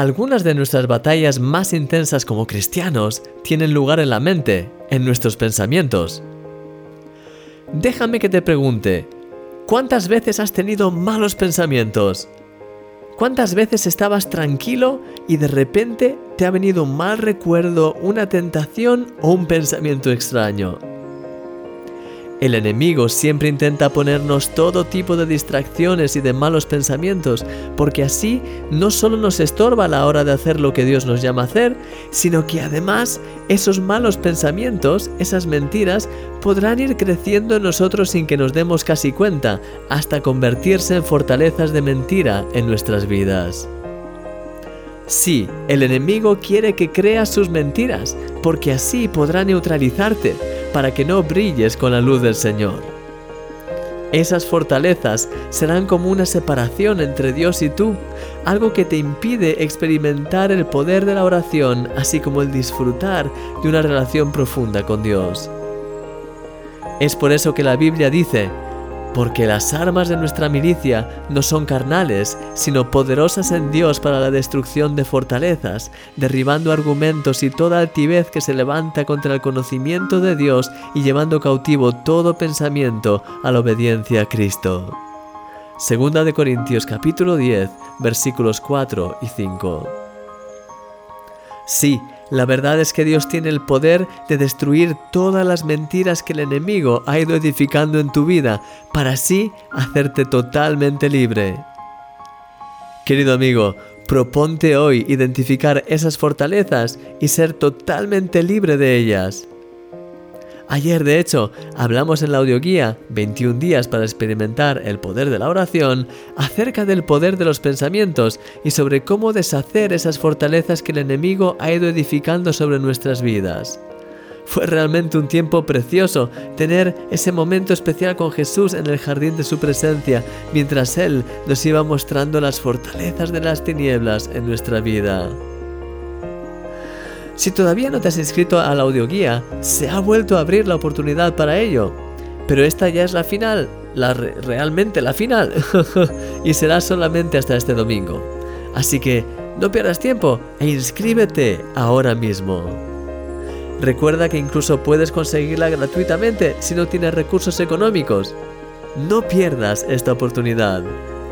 Algunas de nuestras batallas más intensas como cristianos tienen lugar en la mente, en nuestros pensamientos. Déjame que te pregunte, ¿cuántas veces has tenido malos pensamientos? ¿Cuántas veces estabas tranquilo y de repente te ha venido un mal recuerdo, una tentación o un pensamiento extraño? El enemigo siempre intenta ponernos todo tipo de distracciones y de malos pensamientos, porque así no solo nos estorba a la hora de hacer lo que Dios nos llama a hacer, sino que además esos malos pensamientos, esas mentiras, podrán ir creciendo en nosotros sin que nos demos casi cuenta, hasta convertirse en fortalezas de mentira en nuestras vidas. Sí, el enemigo quiere que creas sus mentiras, porque así podrá neutralizarte para que no brilles con la luz del Señor. Esas fortalezas serán como una separación entre Dios y tú, algo que te impide experimentar el poder de la oración, así como el disfrutar de una relación profunda con Dios. Es por eso que la Biblia dice, porque las armas de nuestra milicia no son carnales, sino poderosas en Dios para la destrucción de fortalezas, derribando argumentos y toda altivez que se levanta contra el conocimiento de Dios y llevando cautivo todo pensamiento a la obediencia a Cristo. Segunda de Corintios capítulo 10, versículos 4 y 5. Sí, la verdad es que Dios tiene el poder de destruir todas las mentiras que el enemigo ha ido edificando en tu vida para así hacerte totalmente libre. Querido amigo, proponte hoy identificar esas fortalezas y ser totalmente libre de ellas. Ayer, de hecho, hablamos en la audioguía 21 días para experimentar el poder de la oración acerca del poder de los pensamientos y sobre cómo deshacer esas fortalezas que el enemigo ha ido edificando sobre nuestras vidas. Fue realmente un tiempo precioso tener ese momento especial con Jesús en el jardín de su presencia, mientras Él nos iba mostrando las fortalezas de las tinieblas en nuestra vida. Si todavía no te has inscrito a la audioguía, se ha vuelto a abrir la oportunidad para ello. Pero esta ya es la final, realmente la final, y será solamente hasta este domingo. Así que no pierdas tiempo e inscríbete ahora mismo. Recuerda que incluso puedes conseguirla gratuitamente si no tienes recursos económicos. No pierdas esta oportunidad.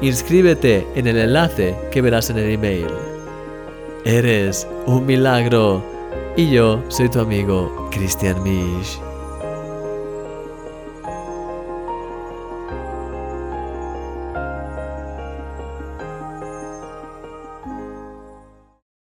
Inscríbete en el enlace que verás en el email. Eres un milagro y yo soy tu amigo Christian Misch.